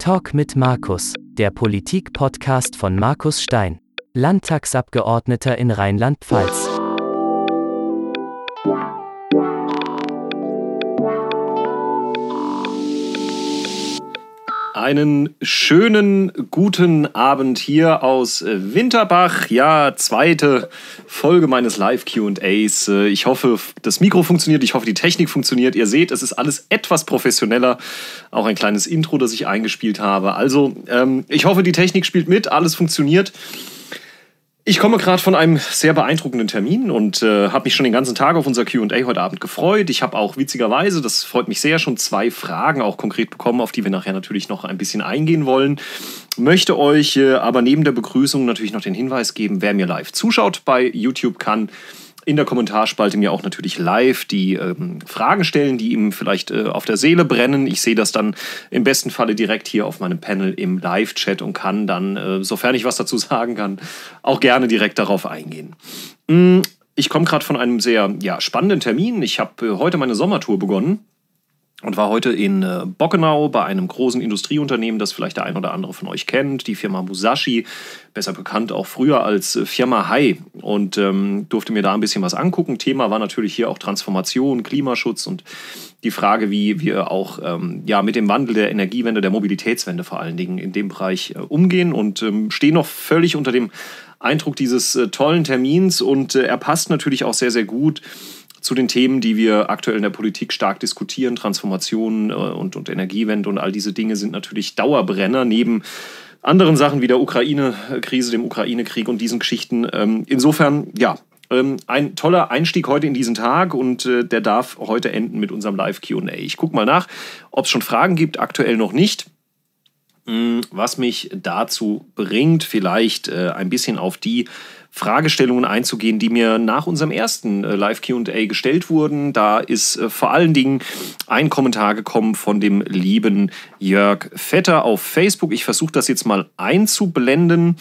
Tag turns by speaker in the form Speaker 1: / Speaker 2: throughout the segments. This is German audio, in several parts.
Speaker 1: Talk mit Markus, der Politik-Podcast von Markus Stein, Landtagsabgeordneter in Rheinland-Pfalz.
Speaker 2: Einen schönen guten Abend hier aus Winterbach. Ja, zweite Folge meines Live QAs. Ich hoffe, das Mikro funktioniert, ich hoffe, die Technik funktioniert. Ihr seht, es ist alles etwas professioneller. Auch ein kleines Intro, das ich eingespielt habe. Also, ähm, ich hoffe, die Technik spielt mit, alles funktioniert. Ich komme gerade von einem sehr beeindruckenden Termin und äh, habe mich schon den ganzen Tag auf unser QA heute Abend gefreut. Ich habe auch witzigerweise, das freut mich sehr, schon zwei Fragen auch konkret bekommen, auf die wir nachher natürlich noch ein bisschen eingehen wollen. Möchte euch äh, aber neben der Begrüßung natürlich noch den Hinweis geben, wer mir live zuschaut bei YouTube kann in der Kommentarspalte mir auch natürlich live die ähm, Fragen stellen, die ihm vielleicht äh, auf der Seele brennen. Ich sehe das dann im besten Falle direkt hier auf meinem Panel im Live-Chat und kann dann, äh, sofern ich was dazu sagen kann, auch gerne direkt darauf eingehen. Mm, ich komme gerade von einem sehr ja, spannenden Termin. Ich habe äh, heute meine Sommertour begonnen und war heute in äh, Bockenau bei einem großen Industrieunternehmen, das vielleicht der ein oder andere von euch kennt, die Firma Musashi, besser bekannt auch früher als äh, Firma Hai. Und ähm, durfte mir da ein bisschen was angucken. Thema war natürlich hier auch Transformation, Klimaschutz und die Frage, wie wir auch ähm, ja, mit dem Wandel der Energiewende, der Mobilitätswende vor allen Dingen in dem Bereich äh, umgehen. Und ähm, stehen noch völlig unter dem Eindruck dieses äh, tollen Termins. Und er passt natürlich auch sehr, sehr gut zu den Themen, die wir aktuell in der Politik stark diskutieren. Transformation äh, und, und Energiewende und all diese Dinge sind natürlich Dauerbrenner neben anderen Sachen wie der Ukraine-Krise, dem Ukraine-Krieg und diesen Geschichten. Ähm, insofern, ja, ähm, ein toller Einstieg heute in diesen Tag und äh, der darf heute enden mit unserem Live-QA. Ich gucke mal nach, ob es schon Fragen gibt, aktuell noch nicht. Hm, was mich dazu bringt, vielleicht äh, ein bisschen auf die Fragestellungen einzugehen, die mir nach unserem ersten äh, Live-QA gestellt wurden. Da ist äh, vor allen Dingen ein Kommentar gekommen von dem lieben Jörg Vetter auf Facebook. Ich versuche das jetzt mal einzublenden.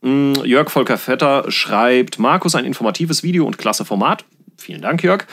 Speaker 2: Mm, Jörg Volker Vetter schreibt, Markus, ein informatives Video und klasse Format. Vielen Dank, Jörg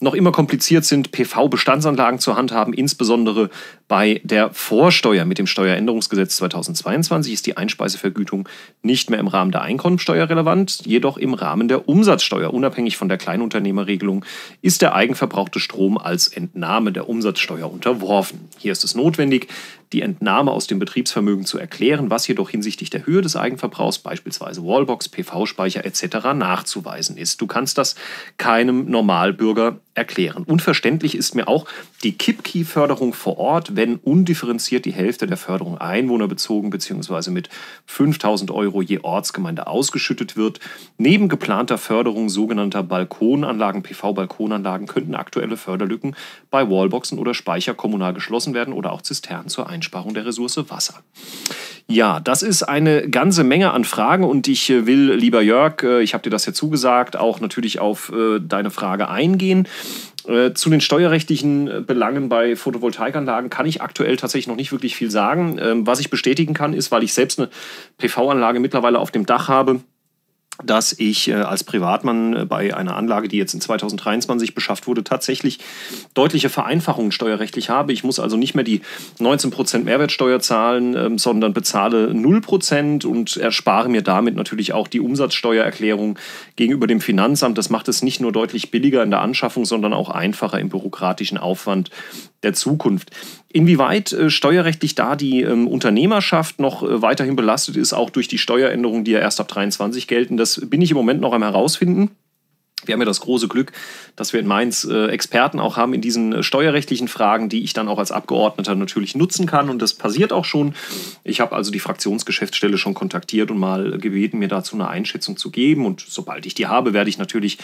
Speaker 2: noch immer kompliziert sind, PV-Bestandsanlagen zu handhaben. Insbesondere bei der Vorsteuer. Mit dem Steueränderungsgesetz 2022 ist die Einspeisevergütung nicht mehr im Rahmen der Einkommensteuer relevant, jedoch im Rahmen der Umsatzsteuer. Unabhängig von der Kleinunternehmerregelung ist der eigenverbrauchte Strom als Entnahme der Umsatzsteuer unterworfen. Hier ist es notwendig, die Entnahme aus dem Betriebsvermögen zu erklären, was jedoch hinsichtlich der Höhe des Eigenverbrauchs, beispielsweise Wallbox, PV-Speicher etc. nachzuweisen ist. Du kannst das keinem Normalbürger erklären. Unverständlich ist mir auch die KIPKI-Förderung vor Ort, wenn undifferenziert die Hälfte der Förderung einwohnerbezogen bzw. mit 5000 Euro je Ortsgemeinde ausgeschüttet wird. Neben geplanter Förderung sogenannter Balkonanlagen, PV-Balkonanlagen, könnten aktuelle Förderlücken bei Wallboxen oder Speicher kommunal geschlossen werden oder auch Zisternen zur Einsparung der Ressource Wasser. Ja, das ist eine ganze Menge an Fragen und ich äh, will, lieber Jörg, äh, ich habe dir das ja zugesagt, auch natürlich auf äh, deine Frage eingehen. Zu den steuerrechtlichen Belangen bei Photovoltaikanlagen kann ich aktuell tatsächlich noch nicht wirklich viel sagen. Ähm, was ich bestätigen kann, ist, weil ich selbst eine PV-Anlage mittlerweile auf dem Dach habe, dass ich äh, als Privatmann äh, bei einer Anlage, die jetzt in 2023 beschafft wurde, tatsächlich deutliche Vereinfachungen steuerrechtlich habe. Ich muss also nicht mehr die 19% Mehrwertsteuer zahlen, ähm, sondern bezahle 0% und erspare mir damit natürlich auch die Umsatzsteuererklärung gegenüber dem Finanzamt. Das macht es nicht nur deutlich billiger in der Anschaffung, sondern auch einfacher im bürokratischen Aufwand der Zukunft. Inwieweit äh, steuerrechtlich da die ähm, Unternehmerschaft noch äh, weiterhin belastet ist, auch durch die Steueränderungen, die ja erst ab 23 gelten, das bin ich im Moment noch am herausfinden. Wir haben ja das große Glück, dass wir in Mainz äh, Experten auch haben in diesen äh, steuerrechtlichen Fragen, die ich dann auch als Abgeordneter natürlich nutzen kann. Und das passiert auch schon. Ich habe also die Fraktionsgeschäftsstelle schon kontaktiert und mal gebeten, mir dazu eine Einschätzung zu geben. Und sobald ich die habe, werde ich natürlich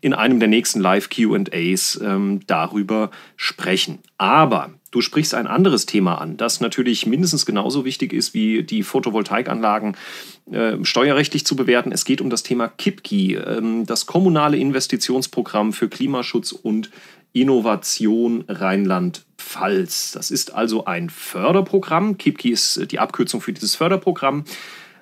Speaker 2: in einem der nächsten Live-QAs ähm, darüber sprechen. Aber Du sprichst ein anderes Thema an, das natürlich mindestens genauso wichtig ist wie die Photovoltaikanlagen äh, steuerrechtlich zu bewerten. Es geht um das Thema KIPKI, äh, das kommunale Investitionsprogramm für Klimaschutz und Innovation Rheinland-Pfalz. Das ist also ein Förderprogramm. KIPKI ist die Abkürzung für dieses Förderprogramm.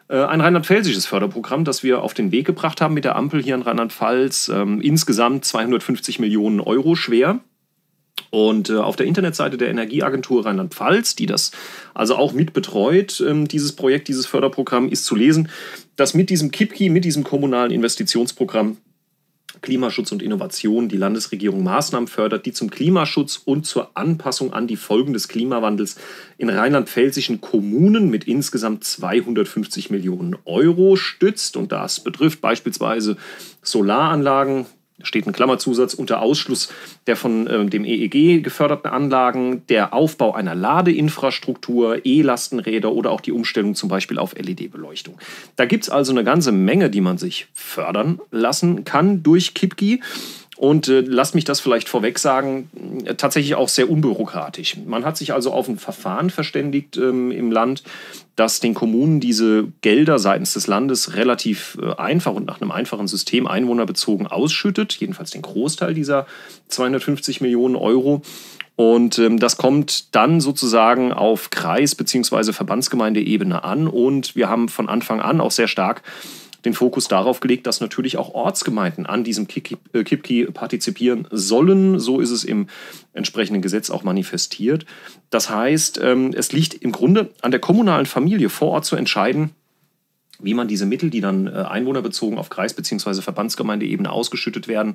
Speaker 2: Äh, ein rheinland-pfälzisches Förderprogramm, das wir auf den Weg gebracht haben mit der Ampel hier in Rheinland-Pfalz. Ähm, insgesamt 250 Millionen Euro schwer. Und äh, auf der Internetseite der Energieagentur Rheinland-Pfalz, die das also auch mit betreut, ähm, dieses Projekt, dieses Förderprogramm, ist zu lesen, dass mit diesem KIPKI, mit diesem kommunalen Investitionsprogramm Klimaschutz und Innovation die Landesregierung Maßnahmen fördert, die zum Klimaschutz und zur Anpassung an die Folgen des Klimawandels in rheinland-pfälzischen Kommunen mit insgesamt 250 Millionen Euro stützt. Und das betrifft beispielsweise Solaranlagen, steht ein Klammerzusatz unter Ausschluss der von äh, dem EEG geförderten Anlagen, der Aufbau einer Ladeinfrastruktur, E-Lastenräder oder auch die Umstellung zum Beispiel auf LED-Beleuchtung. Da gibt es also eine ganze Menge, die man sich fördern lassen kann durch KIPGI. Und äh, lasst mich das vielleicht vorweg sagen, äh, tatsächlich auch sehr unbürokratisch. Man hat sich also auf ein Verfahren verständigt ähm, im Land, das den Kommunen diese Gelder seitens des Landes relativ äh, einfach und nach einem einfachen System einwohnerbezogen ausschüttet, jedenfalls den Großteil dieser 250 Millionen Euro. Und ähm, das kommt dann sozusagen auf Kreis- bzw. Verbandsgemeindeebene an. Und wir haben von Anfang an auch sehr stark den Fokus darauf gelegt, dass natürlich auch Ortsgemeinden an diesem KIPKI äh, partizipieren sollen. So ist es im entsprechenden Gesetz auch manifestiert. Das heißt, ähm, es liegt im Grunde an der kommunalen Familie vor Ort zu entscheiden, wie man diese Mittel, die dann äh, einwohnerbezogen auf Kreis- bzw. Verbandsgemeindeebene ausgeschüttet werden,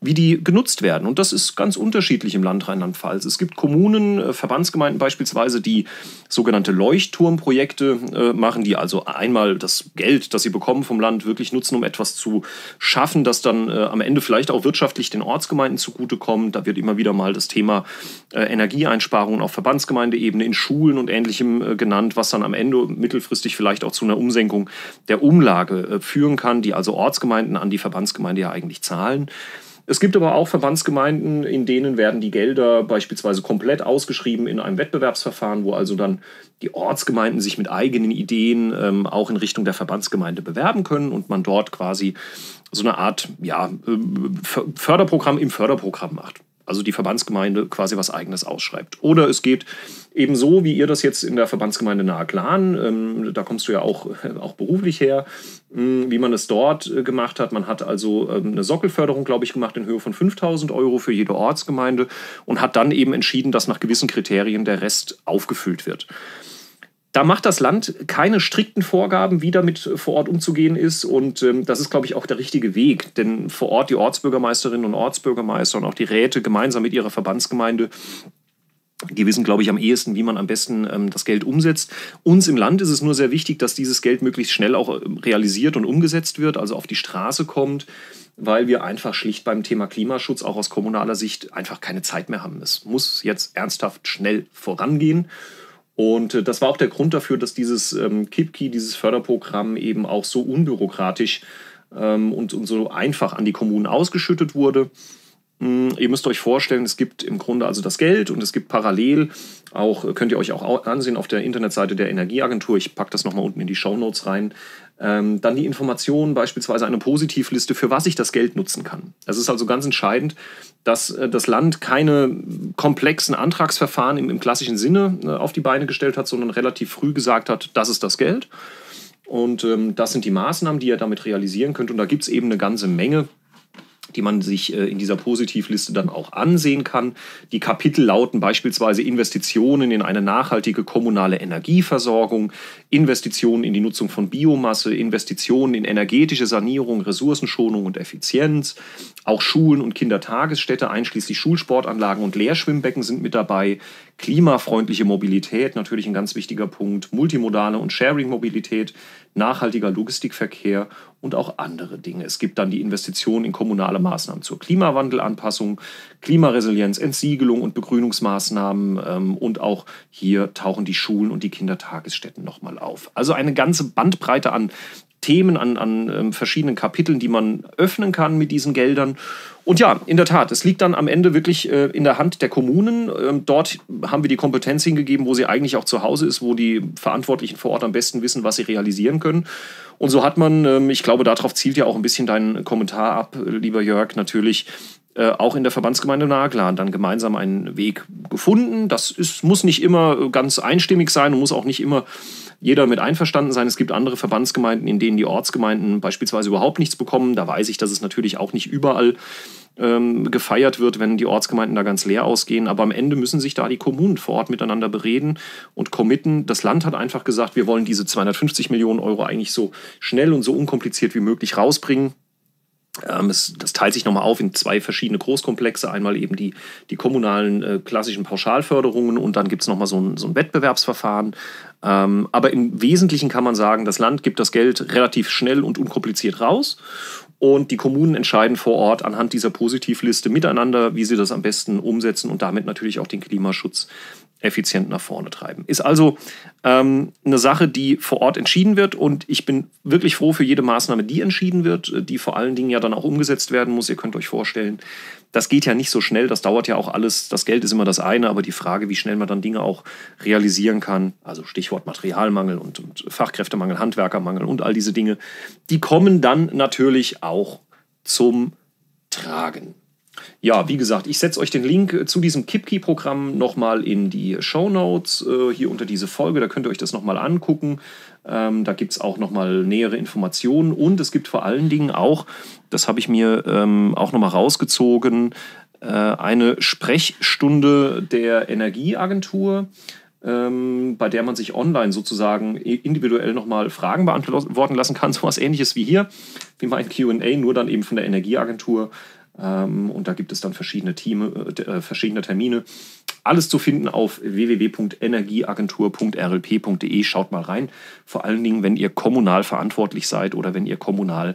Speaker 2: wie die genutzt werden. Und das ist ganz unterschiedlich im Land Rheinland-Pfalz. Es gibt Kommunen, äh, Verbandsgemeinden beispielsweise, die sogenannte Leuchtturmprojekte äh, machen, die also einmal das Geld, das sie bekommen vom Land, wirklich nutzen, um etwas zu schaffen, das dann am Ende vielleicht auch wirtschaftlich den Ortsgemeinden zugutekommt. Da wird immer wieder mal das Thema Energieeinsparungen auf Verbandsgemeindeebene in Schulen und Ähnlichem genannt, was dann am Ende mittelfristig vielleicht auch zu einer Umsenkung der Umlage äh, führen kann, die also Ortsgemeinden an die Verbandsgemeinde ja eigentlich zahlen. Es gibt aber auch Verbandsgemeinden, in denen werden die Gelder beispielsweise komplett ausgeschrieben in einem Wettbewerbsverfahren, wo also dann die Ortsgemeinden sich mit eigenen Ideen ähm, auch in Richtung der Verbandsgemeinde bewerben können und man dort quasi so eine Art ja, äh, Förderprogramm im Förderprogramm macht also die Verbandsgemeinde quasi was eigenes ausschreibt. Oder es geht eben so, wie ihr das jetzt in der Verbandsgemeinde Nahe Klan, ähm, da kommst du ja auch, auch beruflich her, äh, wie man es dort äh, gemacht hat. Man hat also ähm, eine Sockelförderung, glaube ich, gemacht in Höhe von 5000 Euro für jede Ortsgemeinde und hat dann eben entschieden, dass nach gewissen Kriterien der Rest aufgefüllt wird. Da macht das Land keine strikten Vorgaben, wie damit vor Ort umzugehen ist. Und ähm, das ist, glaube ich, auch der richtige Weg. Denn vor Ort die Ortsbürgermeisterinnen und Ortsbürgermeister und auch die Räte gemeinsam mit ihrer Verbandsgemeinde die wissen, glaube ich, am ehesten, wie man am besten ähm, das Geld umsetzt. Uns im Land ist es nur sehr wichtig, dass dieses Geld möglichst schnell auch ähm, realisiert und umgesetzt wird, also auf die Straße kommt, weil wir einfach schlicht beim Thema Klimaschutz auch aus kommunaler Sicht einfach keine Zeit mehr haben. Es muss jetzt ernsthaft schnell vorangehen. Und äh, das war auch der Grund dafür, dass dieses ähm, KIPKI, dieses Förderprogramm eben auch so unbürokratisch ähm, und, und so einfach an die Kommunen ausgeschüttet wurde. Mm, ihr müsst euch vorstellen, es gibt im Grunde also das Geld und es gibt parallel auch, könnt ihr euch auch ansehen auf der Internetseite der Energieagentur, ich packe das nochmal unten in die Show Notes rein, ähm, dann die Informationen, beispielsweise eine Positivliste, für was ich das Geld nutzen kann. Es ist also ganz entscheidend, dass äh, das Land keine komplexen Antragsverfahren im, im klassischen Sinne äh, auf die Beine gestellt hat, sondern relativ früh gesagt hat, das ist das Geld. Und ähm, das sind die Maßnahmen, die ihr damit realisieren könnt. Und da gibt es eben eine ganze Menge die man sich äh, in dieser Positivliste dann auch ansehen kann. Die Kapitel lauten beispielsweise Investitionen in eine nachhaltige kommunale Energieversorgung, Investitionen in die Nutzung von Biomasse, Investitionen in energetische Sanierung, Ressourcenschonung und Effizienz. Auch Schulen und Kindertagesstätte einschließlich Schulsportanlagen und Lehrschwimmbecken sind mit dabei. Klimafreundliche Mobilität, natürlich ein ganz wichtiger Punkt. Multimodale und Sharing-Mobilität, nachhaltiger Logistikverkehr und auch andere Dinge. Es gibt dann die Investitionen in kommunale Maßnahmen zur Klimawandelanpassung, Klimaresilienz, Entsiegelung und Begrünungsmaßnahmen ähm, und auch hier tauchen die Schulen und die Kindertagesstätten nochmal auf. Also eine ganze Bandbreite an Themen, an, an ähm, verschiedenen Kapiteln, die man öffnen kann mit diesen Geldern. Und ja, in der Tat, es liegt dann am Ende wirklich äh, in der Hand der Kommunen. Ähm, dort haben wir die Kompetenz hingegeben, wo sie eigentlich auch zu Hause ist, wo die Verantwortlichen vor Ort am besten wissen, was sie realisieren können. Und so hat man, ähm, ich glaube, darauf zielt ja auch ein bisschen dein Kommentar ab, lieber Jörg, natürlich äh, auch in der Verbandsgemeinde Naglan dann gemeinsam einen Weg gefunden. Das ist, muss nicht immer ganz einstimmig sein und muss auch nicht immer jeder mit einverstanden sein. Es gibt andere Verbandsgemeinden, in denen die Ortsgemeinden beispielsweise überhaupt nichts bekommen. Da weiß ich, dass es natürlich auch nicht überall ähm, gefeiert wird, wenn die Ortsgemeinden da ganz leer ausgehen. Aber am Ende müssen sich da die Kommunen vor Ort miteinander bereden und committen. Das Land hat einfach gesagt, wir wollen diese 250 Millionen Euro eigentlich so schnell und so unkompliziert wie möglich rausbringen. Ähm, es, das teilt sich nochmal auf in zwei verschiedene Großkomplexe. Einmal eben die, die kommunalen äh, klassischen Pauschalförderungen und dann gibt es nochmal so ein, so ein Wettbewerbsverfahren. Ähm, aber im Wesentlichen kann man sagen, das Land gibt das Geld relativ schnell und unkompliziert raus und die Kommunen entscheiden vor Ort anhand dieser Positivliste miteinander, wie sie das am besten umsetzen und damit natürlich auch den Klimaschutz effizient nach vorne treiben. Ist also ähm, eine Sache, die vor Ort entschieden wird und ich bin wirklich froh für jede Maßnahme, die entschieden wird, die vor allen Dingen ja dann auch umgesetzt werden muss. Ihr könnt euch vorstellen, das geht ja nicht so schnell, das dauert ja auch alles. Das Geld ist immer das eine, aber die Frage, wie schnell man dann Dinge auch realisieren kann, also Stichwort Materialmangel und, und Fachkräftemangel, Handwerkermangel und all diese Dinge, die kommen dann natürlich auch zum Tragen. Ja, wie gesagt, ich setze euch den Link zu diesem KipKey-Programm nochmal in die Show Notes äh, hier unter diese Folge. Da könnt ihr euch das nochmal angucken. Ähm, da gibt es auch nochmal nähere Informationen und es gibt vor allen Dingen auch, das habe ich mir ähm, auch nochmal rausgezogen, äh, eine Sprechstunde der Energieagentur ähm, bei der man sich online sozusagen individuell nochmal Fragen beantworten lassen kann. So was ähnliches wie hier, wie mein QA, nur dann eben von der Energieagentur. Ähm, und da gibt es dann verschiedene, Team, äh, äh, verschiedene Termine. Alles zu finden auf www.energieagentur.rlp.de. Schaut mal rein. Vor allen Dingen, wenn ihr kommunal verantwortlich seid oder wenn ihr kommunal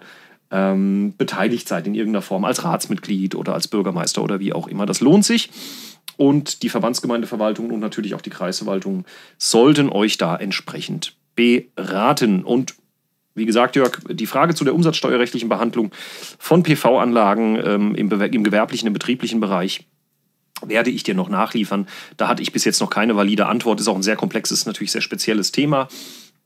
Speaker 2: ähm, beteiligt seid in irgendeiner Form als Ratsmitglied oder als Bürgermeister oder wie auch immer. Das lohnt sich. Und die Verbandsgemeindeverwaltung und natürlich auch die Kreisverwaltung sollten euch da entsprechend beraten. Und wie gesagt, Jörg, die Frage zu der umsatzsteuerrechtlichen Behandlung von PV-Anlagen ähm, im, im gewerblichen, im betrieblichen Bereich werde ich dir noch nachliefern. Da hatte ich bis jetzt noch keine valide Antwort. Ist auch ein sehr komplexes, natürlich sehr spezielles Thema.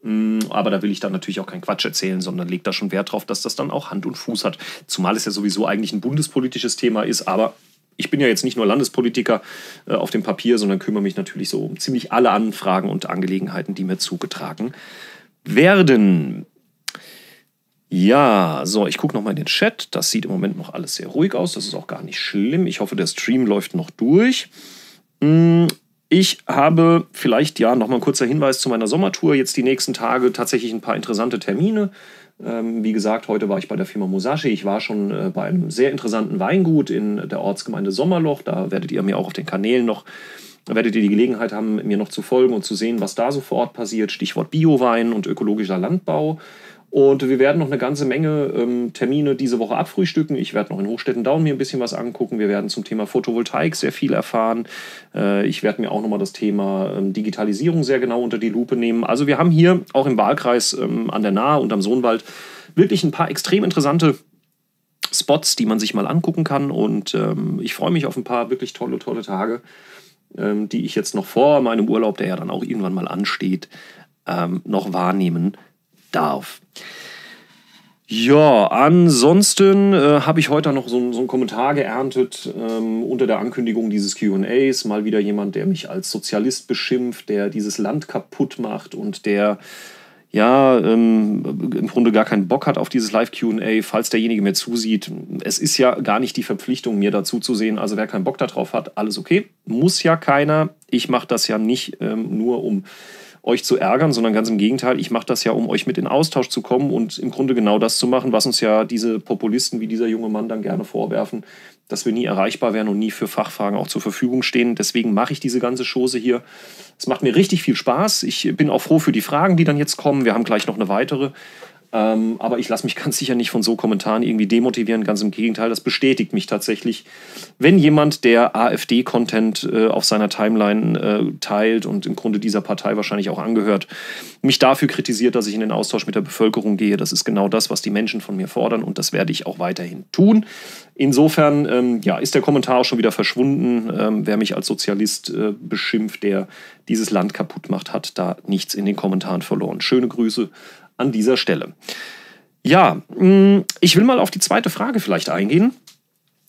Speaker 2: Mm, aber da will ich dann natürlich auch keinen Quatsch erzählen, sondern lege da schon Wert drauf, dass das dann auch Hand und Fuß hat. Zumal es ja sowieso eigentlich ein bundespolitisches Thema ist. Aber ich bin ja jetzt nicht nur Landespolitiker äh, auf dem Papier, sondern kümmere mich natürlich so um ziemlich alle Anfragen und Angelegenheiten, die mir zugetragen werden. Ja, so, ich gucke nochmal in den Chat. Das sieht im Moment noch alles sehr ruhig aus. Das ist auch gar nicht schlimm. Ich hoffe, der Stream läuft noch durch. Hm, ich habe vielleicht, ja, nochmal ein kurzer Hinweis zu meiner Sommertour. Jetzt die nächsten Tage tatsächlich ein paar interessante Termine. Ähm, wie gesagt, heute war ich bei der Firma Musashi. Ich war schon äh, bei einem sehr interessanten Weingut in der Ortsgemeinde Sommerloch. Da werdet ihr mir auch auf den Kanälen noch werdet ihr die Gelegenheit haben, mir noch zu folgen und zu sehen, was da so vor Ort passiert. Stichwort Biowein und ökologischer Landbau. Und wir werden noch eine ganze Menge ähm, Termine diese Woche abfrühstücken. Ich werde noch in Hochstetten-Down mir ein bisschen was angucken. Wir werden zum Thema Photovoltaik sehr viel erfahren. Äh, ich werde mir auch nochmal das Thema ähm, Digitalisierung sehr genau unter die Lupe nehmen. Also wir haben hier auch im Wahlkreis ähm, an der Nahe und am Sohnwald wirklich ein paar extrem interessante Spots, die man sich mal angucken kann. Und ähm, ich freue mich auf ein paar wirklich tolle, tolle Tage, ähm, die ich jetzt noch vor meinem Urlaub, der ja dann auch irgendwann mal ansteht, ähm, noch wahrnehmen darf. Ja, ansonsten äh, habe ich heute noch so, so, einen Kommentar geerntet ähm, unter der Ankündigung dieses QAs. Mal wieder jemand, der mich als Sozialist beschimpft, der dieses Land kaputt macht und der ja ähm, im Grunde gar keinen Bock hat auf dieses Live-QA, falls derjenige mir zusieht. Es ist ja gar nicht die Verpflichtung, mir dazu zu sehen. Also wer keinen Bock darauf hat, alles okay. Muss ja keiner. Ich mache das ja nicht ähm, nur um euch zu ärgern, sondern ganz im Gegenteil, ich mache das ja, um euch mit in Austausch zu kommen und im Grunde genau das zu machen, was uns ja diese Populisten wie dieser junge Mann dann gerne vorwerfen, dass wir nie erreichbar wären und nie für Fachfragen auch zur Verfügung stehen. Deswegen mache ich diese ganze Chose hier. Es macht mir richtig viel Spaß. Ich bin auch froh für die Fragen, die dann jetzt kommen. Wir haben gleich noch eine weitere. Ähm, aber ich lasse mich ganz sicher nicht von so Kommentaren irgendwie demotivieren. Ganz im Gegenteil, das bestätigt mich tatsächlich. Wenn jemand, der AfD-Content äh, auf seiner Timeline äh, teilt und im Grunde dieser Partei wahrscheinlich auch angehört, mich dafür kritisiert, dass ich in den Austausch mit der Bevölkerung gehe, das ist genau das, was die Menschen von mir fordern und das werde ich auch weiterhin tun. Insofern ähm, ja, ist der Kommentar auch schon wieder verschwunden. Ähm, wer mich als Sozialist äh, beschimpft, der dieses Land kaputt macht, hat da nichts in den Kommentaren verloren. Schöne Grüße an dieser Stelle. Ja, mm, ich will mal auf die zweite Frage vielleicht eingehen.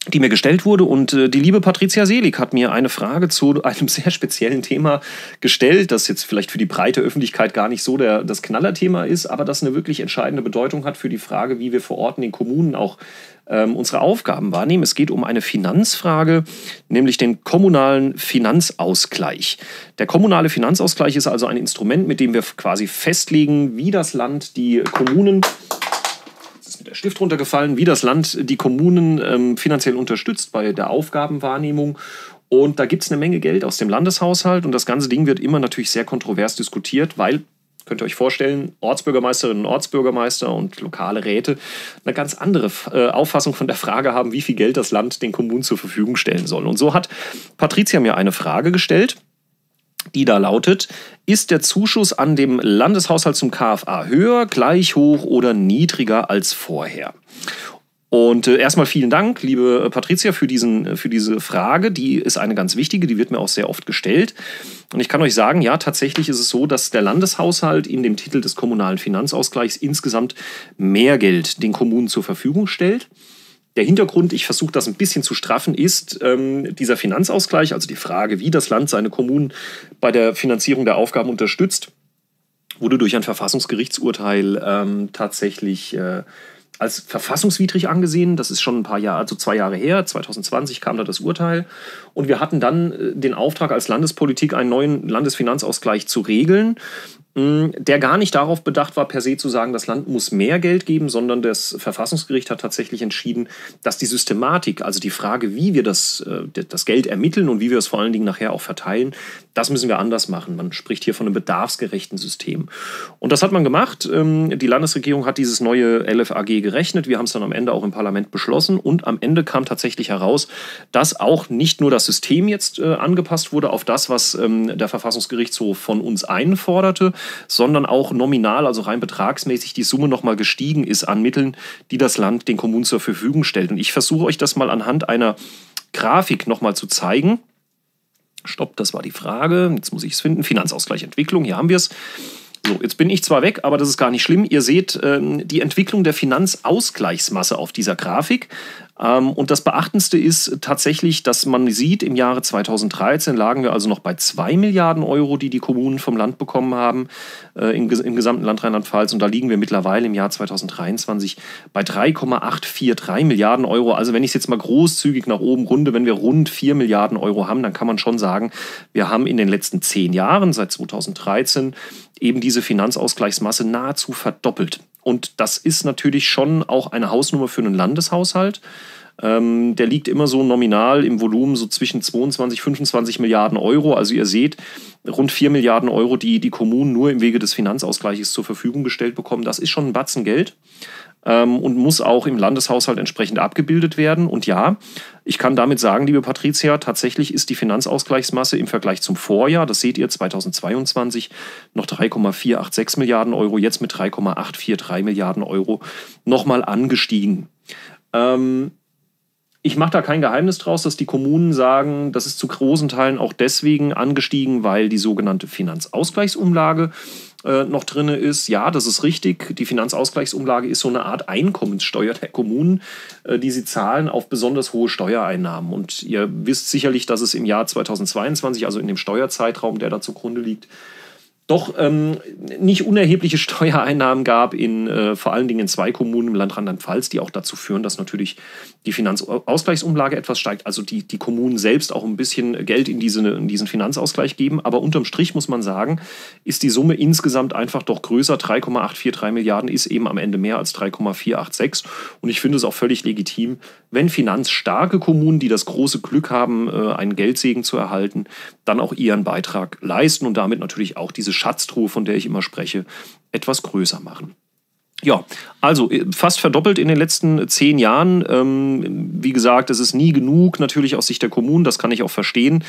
Speaker 2: Die mir gestellt wurde. Und äh, die liebe Patricia Selig hat mir eine Frage zu einem sehr speziellen Thema gestellt, das jetzt vielleicht für die breite Öffentlichkeit gar nicht so der, das Knallerthema ist, aber das eine wirklich entscheidende Bedeutung hat für die Frage, wie wir vor Ort in den Kommunen auch ähm, unsere Aufgaben wahrnehmen. Es geht um eine Finanzfrage, nämlich den kommunalen Finanzausgleich. Der kommunale Finanzausgleich ist also ein Instrument, mit dem wir quasi festlegen, wie das Land die Kommunen der Stift runtergefallen, wie das Land die Kommunen ähm, finanziell unterstützt bei der Aufgabenwahrnehmung. Und da gibt es eine Menge Geld aus dem Landeshaushalt und das ganze Ding wird immer natürlich sehr kontrovers diskutiert, weil könnt ihr euch vorstellen, Ortsbürgermeisterinnen und Ortsbürgermeister und lokale Räte eine ganz andere äh, Auffassung von der Frage haben, wie viel Geld das Land den Kommunen zur Verfügung stellen soll. Und so hat Patricia mir eine Frage gestellt, die da lautet, ist der Zuschuss an dem Landeshaushalt zum KFA höher, gleich hoch oder niedriger als vorher? Und äh, erstmal vielen Dank, liebe äh, Patricia, für, diesen, äh, für diese Frage. Die ist eine ganz wichtige, die wird mir auch sehr oft gestellt. Und ich kann euch sagen, ja, tatsächlich ist es so, dass der Landeshaushalt in dem Titel des kommunalen Finanzausgleichs insgesamt mehr Geld den Kommunen zur Verfügung stellt. Der Hintergrund, ich versuche das ein bisschen zu straffen, ist ähm, dieser Finanzausgleich, also die Frage, wie das Land seine Kommunen bei der Finanzierung der Aufgaben unterstützt, wurde durch ein Verfassungsgerichtsurteil ähm, tatsächlich äh, als verfassungswidrig angesehen. Das ist schon ein paar Jahre, also zwei Jahre her. 2020 kam da das Urteil. Und wir hatten dann äh, den Auftrag als Landespolitik, einen neuen Landesfinanzausgleich zu regeln. Mm, der gar nicht darauf bedacht war, per se zu sagen, das Land muss mehr Geld geben, sondern das Verfassungsgericht hat tatsächlich entschieden, dass die Systematik, also die Frage, wie wir das, äh, das Geld ermitteln und wie wir es vor allen Dingen nachher auch verteilen, das müssen wir anders machen. Man spricht hier von einem bedarfsgerechten System. Und das hat man gemacht. Ähm, die Landesregierung hat dieses neue LFAG gerechnet. Wir haben es dann am Ende auch im Parlament beschlossen. Und am Ende kam tatsächlich heraus, dass auch nicht nur das System jetzt äh, angepasst wurde auf das, was ähm, der Verfassungsgerichtshof von uns einforderte, sondern auch nominal, also rein betragsmäßig, die Summe nochmal gestiegen ist an Mitteln, die das Land den Kommunen zur Verfügung stellt. Und ich versuche euch das mal anhand einer Grafik nochmal zu zeigen. Stopp, das war die Frage. Jetzt muss ich es finden. Finanzausgleich Entwicklung, hier haben wir es. So, jetzt bin ich zwar weg, aber das ist gar nicht schlimm. Ihr seht ähm, die Entwicklung der Finanzausgleichsmasse auf dieser Grafik. Ähm, und das Beachtendste ist tatsächlich, dass man sieht, im Jahre 2013 lagen wir also noch bei 2 Milliarden Euro, die die Kommunen vom Land bekommen haben, äh, im, im gesamten Land Rheinland-Pfalz. Und da liegen wir mittlerweile im Jahr 2023 bei 3,843 Milliarden Euro. Also wenn ich es jetzt mal großzügig nach oben runde, wenn wir rund 4 Milliarden Euro haben, dann kann man schon sagen, wir haben in den letzten zehn Jahren, seit 2013, eben diese Finanzausgleichsmasse nahezu verdoppelt. Und das ist natürlich schon auch eine Hausnummer für einen Landeshaushalt. Ähm, der liegt immer so nominal im Volumen so zwischen 22, 25 Milliarden Euro. Also ihr seht, rund 4 Milliarden Euro, die die Kommunen nur im Wege des Finanzausgleiches zur Verfügung gestellt bekommen. Das ist schon ein Batzen Geld ähm, und muss auch im Landeshaushalt entsprechend abgebildet werden. Und ja, ich kann damit sagen, liebe Patricia, tatsächlich ist die Finanzausgleichsmasse im Vergleich zum Vorjahr, das seht ihr 2022, noch 3,486 Milliarden Euro, jetzt mit 3,843 Milliarden Euro nochmal angestiegen. Ähm, ich mache da kein Geheimnis draus, dass die Kommunen sagen, das ist zu großen Teilen auch deswegen angestiegen, weil die sogenannte Finanzausgleichsumlage äh, noch drin ist. Ja, das ist richtig. Die Finanzausgleichsumlage ist so eine Art Einkommenssteuer der Kommunen, äh, die sie zahlen auf besonders hohe Steuereinnahmen. Und ihr wisst sicherlich, dass es im Jahr 2022, also in dem Steuerzeitraum, der da zugrunde liegt, doch ähm, nicht unerhebliche Steuereinnahmen gab in äh, vor allen Dingen in zwei Kommunen im Land Rheinland-Pfalz, die auch dazu führen, dass natürlich die Finanzausgleichsumlage etwas steigt, also die, die Kommunen selbst auch ein bisschen Geld in, diese, in diesen Finanzausgleich geben. Aber unterm Strich muss man sagen, ist die Summe insgesamt einfach doch größer. 3,843 Milliarden ist eben am Ende mehr als 3,486. Und ich finde es auch völlig legitim, wenn finanzstarke Kommunen, die das große Glück haben, äh, einen Geldsegen zu erhalten, dann auch ihren Beitrag leisten und damit natürlich auch diese Schatztruhe, von der ich immer spreche, etwas größer machen. Ja, also äh, fast verdoppelt in den letzten zehn Jahren. Ähm, wie gesagt, es ist nie genug, natürlich aus Sicht der Kommunen, das kann ich auch verstehen.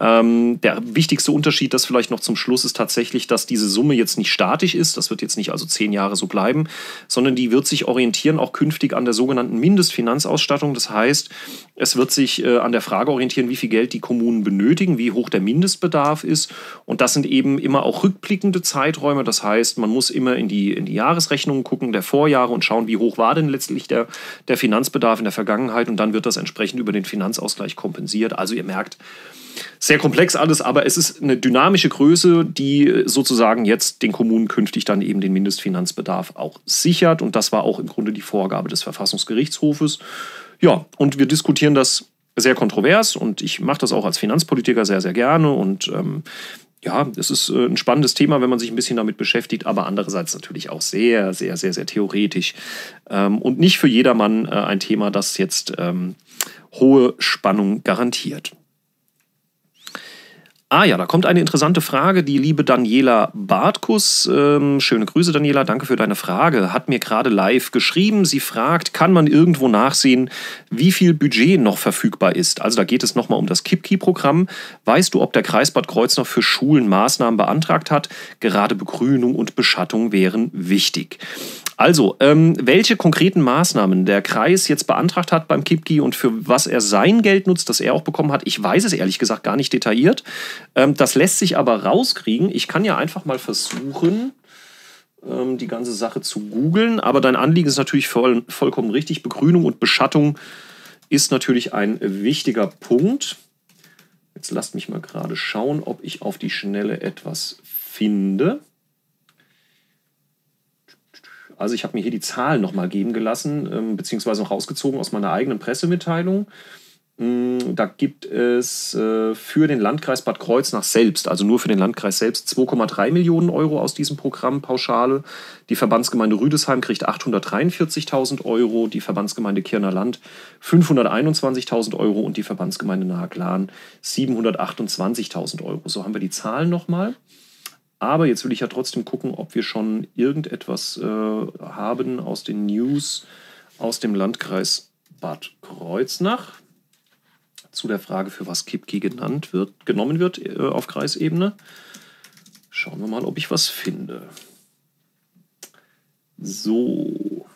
Speaker 2: Ähm, der wichtigste Unterschied, das vielleicht noch zum Schluss, ist tatsächlich, dass diese Summe jetzt nicht statisch ist. Das wird jetzt nicht also zehn Jahre so bleiben, sondern die wird sich orientieren auch künftig an der sogenannten Mindestfinanzausstattung. Das heißt, es wird sich äh, an der Frage orientieren, wie viel Geld die Kommunen benötigen, wie hoch der Mindestbedarf ist. Und das sind eben immer auch rückblickende Zeiträume. Das heißt, man muss immer in die, in die Jahresrechnung gucken der Vorjahre und schauen, wie hoch war denn letztlich der, der Finanzbedarf in der Vergangenheit und dann wird das entsprechend über den Finanzausgleich kompensiert. Also ihr merkt, sehr komplex alles, aber es ist eine dynamische Größe, die sozusagen jetzt den Kommunen künftig dann eben den Mindestfinanzbedarf auch sichert. Und das war auch im Grunde die Vorgabe des Verfassungsgerichtshofes. Ja, und wir diskutieren das sehr kontrovers und ich mache das auch als Finanzpolitiker sehr, sehr gerne. Und ähm, ja, es ist äh, ein spannendes Thema, wenn man sich ein bisschen damit beschäftigt, aber andererseits natürlich auch sehr, sehr, sehr, sehr theoretisch ähm, und nicht für jedermann äh, ein Thema, das jetzt ähm, hohe Spannung garantiert. Ah ja, da kommt eine interessante Frage. Die liebe Daniela Bartkus, ähm, schöne Grüße Daniela, danke für deine Frage, hat mir gerade live geschrieben. Sie fragt, kann man irgendwo nachsehen, wie viel Budget noch verfügbar ist? Also da geht es nochmal um das KIPKI-Programm. Weißt du, ob der Kreis Bad Kreuznach für Schulen Maßnahmen beantragt hat? Gerade Begrünung und Beschattung wären wichtig. Also, ähm, welche konkreten Maßnahmen der Kreis jetzt beantragt hat beim KIPKI und für was er sein Geld nutzt, das er auch bekommen hat, ich weiß es ehrlich gesagt gar nicht detailliert. Ähm, das lässt sich aber rauskriegen. Ich kann ja einfach mal versuchen, ähm, die ganze Sache zu googeln. Aber dein Anliegen ist natürlich voll, vollkommen richtig. Begrünung und Beschattung ist natürlich ein wichtiger Punkt. Jetzt lasst mich mal gerade schauen, ob ich auf die Schnelle etwas finde. Also ich habe mir hier die Zahlen nochmal geben gelassen, ähm, beziehungsweise noch rausgezogen aus meiner eigenen Pressemitteilung. Mm, da gibt es äh, für den Landkreis Bad Kreuznach selbst, also nur für den Landkreis selbst, 2,3 Millionen Euro aus diesem Programm Pauschale. Die Verbandsgemeinde Rüdesheim kriegt 843.000 Euro, die Verbandsgemeinde Kirner Land 521.000 Euro und die Verbandsgemeinde Naheglan 728.000 Euro. So haben wir die Zahlen nochmal. Aber jetzt will ich ja trotzdem gucken, ob wir schon irgendetwas äh, haben aus den News aus dem Landkreis Bad Kreuznach zu der Frage, für was KIPKI genannt wird, genommen wird äh, auf Kreisebene. Schauen wir mal, ob ich was finde. So.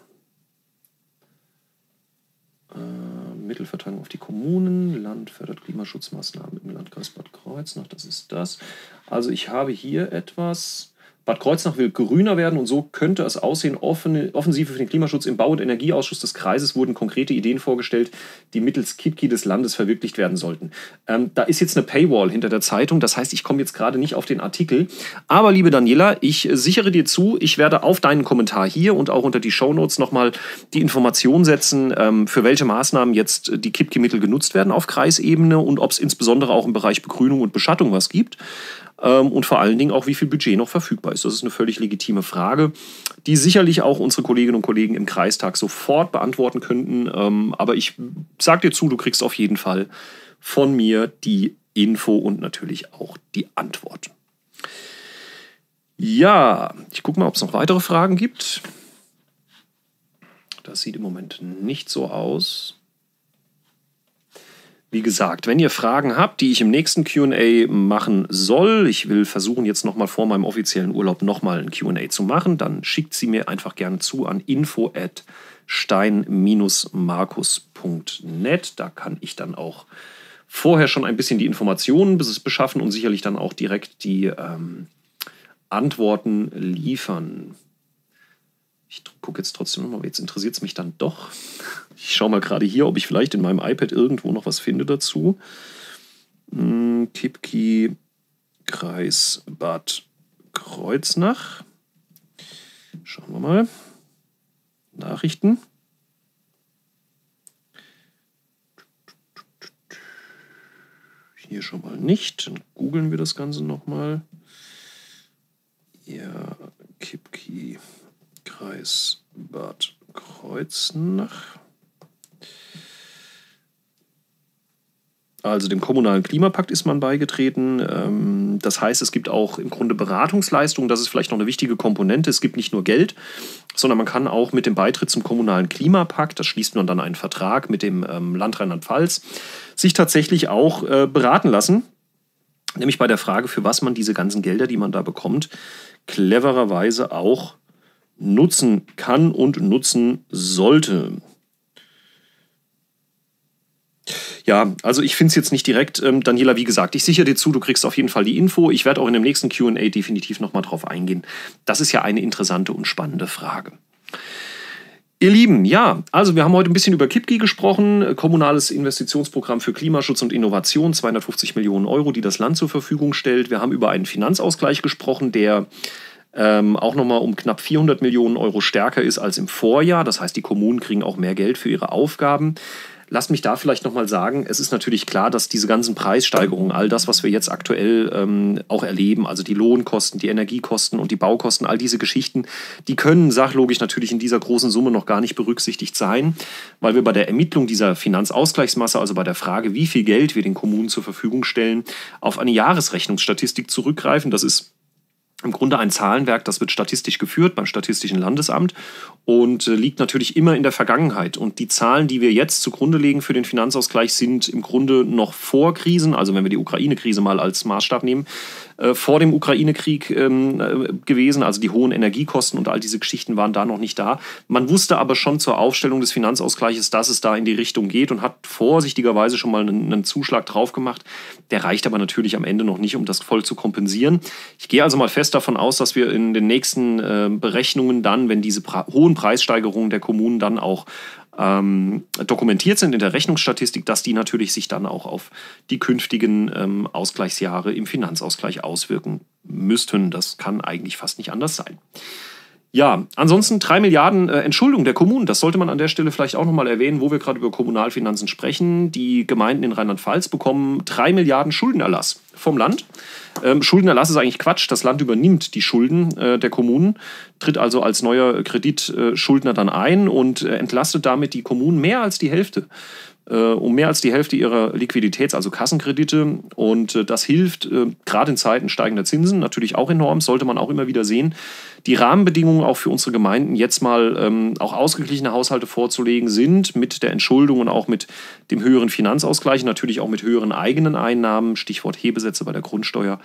Speaker 2: Äh, Mittelverteilung auf die Kommunen. Land fördert Klimaschutzmaßnahmen im Landkreis Bad Kreuznach. Das ist das. Also ich habe hier etwas Bad Kreuznach will grüner werden und so könnte es aussehen. Offen, Offensive für den Klimaschutz im Bau- und Energieausschuss des Kreises wurden konkrete Ideen vorgestellt, die mittels KIPKI des Landes verwirklicht werden sollten. Ähm, da ist jetzt eine Paywall hinter der Zeitung, das heißt, ich komme jetzt gerade nicht auf den Artikel. Aber liebe Daniela, ich sichere dir zu, ich werde auf deinen Kommentar hier und auch unter die Shownotes nochmal die Information setzen, ähm, für welche Maßnahmen jetzt die KIPKI-Mittel genutzt werden auf Kreisebene und ob es insbesondere auch im Bereich Begrünung und Beschattung was gibt und vor allen Dingen auch, wie viel Budget noch verfügbar ist. Das ist eine völlig legitime Frage, die sicherlich auch unsere Kolleginnen und Kollegen im Kreistag sofort beantworten könnten. Ähm, aber ich sage dir zu, du kriegst auf jeden Fall von mir die Info und natürlich auch die Antwort. Ja, ich gucke mal, ob es noch weitere Fragen gibt. Das sieht im Moment nicht so aus. Wie gesagt, wenn ihr Fragen habt, die ich im nächsten QA machen soll, ich will versuchen jetzt nochmal vor meinem offiziellen Urlaub nochmal ein QA zu machen, dann schickt sie mir einfach gerne zu an info at stein-markus.net. Da kann ich dann auch vorher schon ein bisschen die Informationen beschaffen und sicherlich dann auch direkt die ähm, Antworten liefern. Ich gucke jetzt trotzdem nochmal, jetzt interessiert es mich dann doch. Ich schaue mal gerade hier, ob ich vielleicht in meinem iPad irgendwo noch was finde dazu. Hm, Kipki, Kreis Bad Kreuznach. Schauen wir mal. Nachrichten. Hier schon mal nicht. Dann googeln wir das Ganze nochmal. Ja, Kipki. Kreis Bad Kreuznach. Also dem kommunalen Klimapakt ist man beigetreten. Ähm, das heißt, es gibt auch im Grunde Beratungsleistungen. Das ist vielleicht noch eine wichtige Komponente. Es gibt nicht nur Geld, sondern man kann auch mit dem Beitritt zum kommunalen Klimapakt, das schließt man dann einen Vertrag mit dem ähm, Land Rheinland-Pfalz, sich tatsächlich auch äh, beraten lassen. Nämlich bei der Frage, für was man diese ganzen Gelder, die man da bekommt, clevererweise auch nutzen kann und nutzen sollte. Ja, also ich finde es jetzt nicht direkt. Ähm, Daniela, wie gesagt, ich sichere dir zu, du kriegst auf jeden Fall die Info. Ich werde auch in dem nächsten QA definitiv nochmal drauf eingehen. Das ist ja eine interessante und spannende Frage. Ihr Lieben, ja, also wir haben heute ein bisschen über KIPGI gesprochen, kommunales Investitionsprogramm für Klimaschutz und Innovation, 250 Millionen Euro, die das Land zur Verfügung stellt. Wir haben über einen Finanzausgleich gesprochen, der ähm, auch nochmal um knapp 400 Millionen Euro stärker ist als im Vorjahr. Das heißt, die Kommunen kriegen auch mehr Geld für ihre Aufgaben. Lass mich da vielleicht nochmal sagen, es ist natürlich klar, dass diese ganzen Preissteigerungen, all das, was wir jetzt aktuell ähm, auch erleben, also die Lohnkosten, die Energiekosten und die Baukosten, all diese Geschichten, die können sachlogisch natürlich in dieser großen Summe noch gar nicht berücksichtigt sein, weil wir bei der Ermittlung dieser Finanzausgleichsmasse, also bei der Frage, wie viel Geld wir den Kommunen zur Verfügung stellen, auf eine Jahresrechnungsstatistik zurückgreifen. Das ist im Grunde ein Zahlenwerk, das wird statistisch geführt beim Statistischen Landesamt und äh, liegt natürlich immer in der Vergangenheit. Und die Zahlen, die wir jetzt zugrunde legen für den Finanzausgleich, sind im Grunde noch vor Krisen, also wenn wir die Ukraine-Krise mal als Maßstab nehmen, äh, vor dem Ukraine-Krieg ähm, äh, gewesen. Also die hohen Energiekosten und all diese Geschichten waren da noch nicht da. Man wusste aber schon zur Aufstellung des Finanzausgleiches, dass es da in die Richtung geht und hat vorsichtigerweise schon mal einen, einen Zuschlag drauf gemacht. Der reicht aber natürlich am Ende noch nicht, um das voll zu kompensieren. Ich gehe also mal fest davon aus, dass wir in den nächsten äh, Berechnungen dann, wenn diese hohen Preissteigerungen der Kommunen dann auch ähm, dokumentiert sind in der Rechnungsstatistik, dass die natürlich sich dann auch auf die künftigen ähm, Ausgleichsjahre im Finanzausgleich auswirken müssten. Das kann eigentlich fast nicht anders sein. Ja, ansonsten drei Milliarden äh, Entschuldung der Kommunen. Das sollte man an der Stelle vielleicht auch nochmal erwähnen, wo wir gerade über Kommunalfinanzen sprechen. Die Gemeinden in Rheinland-Pfalz bekommen drei Milliarden Schuldenerlass vom Land. Ähm, Schuldenerlass ist eigentlich Quatsch. Das Land übernimmt die Schulden äh, der Kommunen, tritt also als neuer Kreditschuldner dann ein und äh, entlastet damit die Kommunen mehr als die Hälfte um mehr als die Hälfte ihrer Liquiditäts-, also Kassenkredite. Und äh, das hilft äh, gerade in Zeiten steigender Zinsen natürlich auch enorm, sollte man auch immer wieder sehen. Die Rahmenbedingungen auch für unsere Gemeinden jetzt mal ähm, auch ausgeglichene Haushalte vorzulegen sind mit der Entschuldung und auch mit dem höheren Finanzausgleich, natürlich auch mit höheren eigenen Einnahmen, Stichwort Hebesätze bei der Grundsteuer,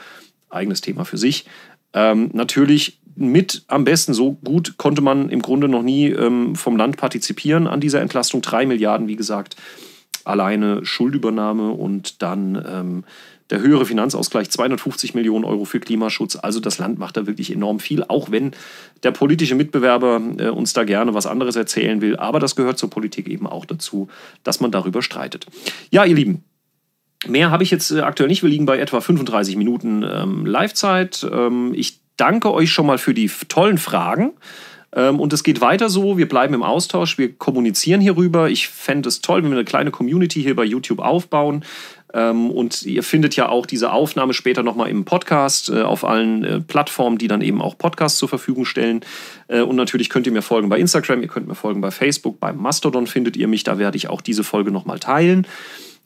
Speaker 2: eigenes Thema für sich. Ähm, natürlich mit am besten so gut konnte man im Grunde noch nie ähm, vom Land partizipieren an dieser Entlastung. Drei Milliarden, wie gesagt, alleine Schuldübernahme und dann ähm, der höhere Finanzausgleich 250 Millionen Euro für Klimaschutz. Also das Land macht da wirklich enorm viel, auch wenn der politische Mitbewerber äh, uns da gerne was anderes erzählen will. Aber das gehört zur Politik eben auch dazu, dass man darüber streitet. Ja, ihr Lieben, Mehr habe ich jetzt äh, aktuell nicht. Wir liegen bei etwa 35 Minuten ähm, Livezeit. Ähm, ich danke euch schon mal für die tollen Fragen. Ähm, und es geht weiter so, wir bleiben im Austausch, wir kommunizieren hierüber. Ich fände es toll, wenn wir eine kleine Community hier bei YouTube aufbauen. Ähm, und ihr findet ja auch diese Aufnahme später nochmal im Podcast äh, auf allen äh, Plattformen, die dann eben auch Podcasts zur Verfügung stellen. Äh, und natürlich könnt ihr mir folgen bei Instagram, ihr könnt mir folgen bei Facebook, beim Mastodon findet ihr mich. Da werde ich auch diese Folge nochmal teilen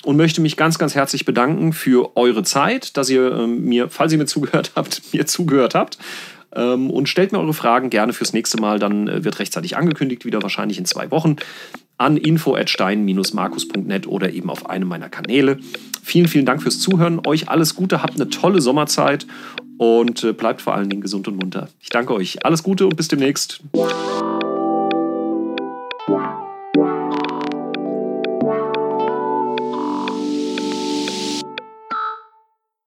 Speaker 2: und möchte mich ganz, ganz herzlich bedanken für eure Zeit, dass ihr ähm, mir, falls ihr mir zugehört habt, mir zugehört habt. Ähm, und stellt mir eure Fragen gerne fürs nächste Mal. Dann äh, wird rechtzeitig angekündigt, wieder wahrscheinlich in zwei Wochen, an info.stein-markus.net oder eben auf einem meiner Kanäle. Vielen, vielen Dank fürs Zuhören. Euch alles Gute, habt eine tolle Sommerzeit und äh, bleibt vor allen Dingen gesund und munter. Ich danke euch. Alles Gute und bis demnächst.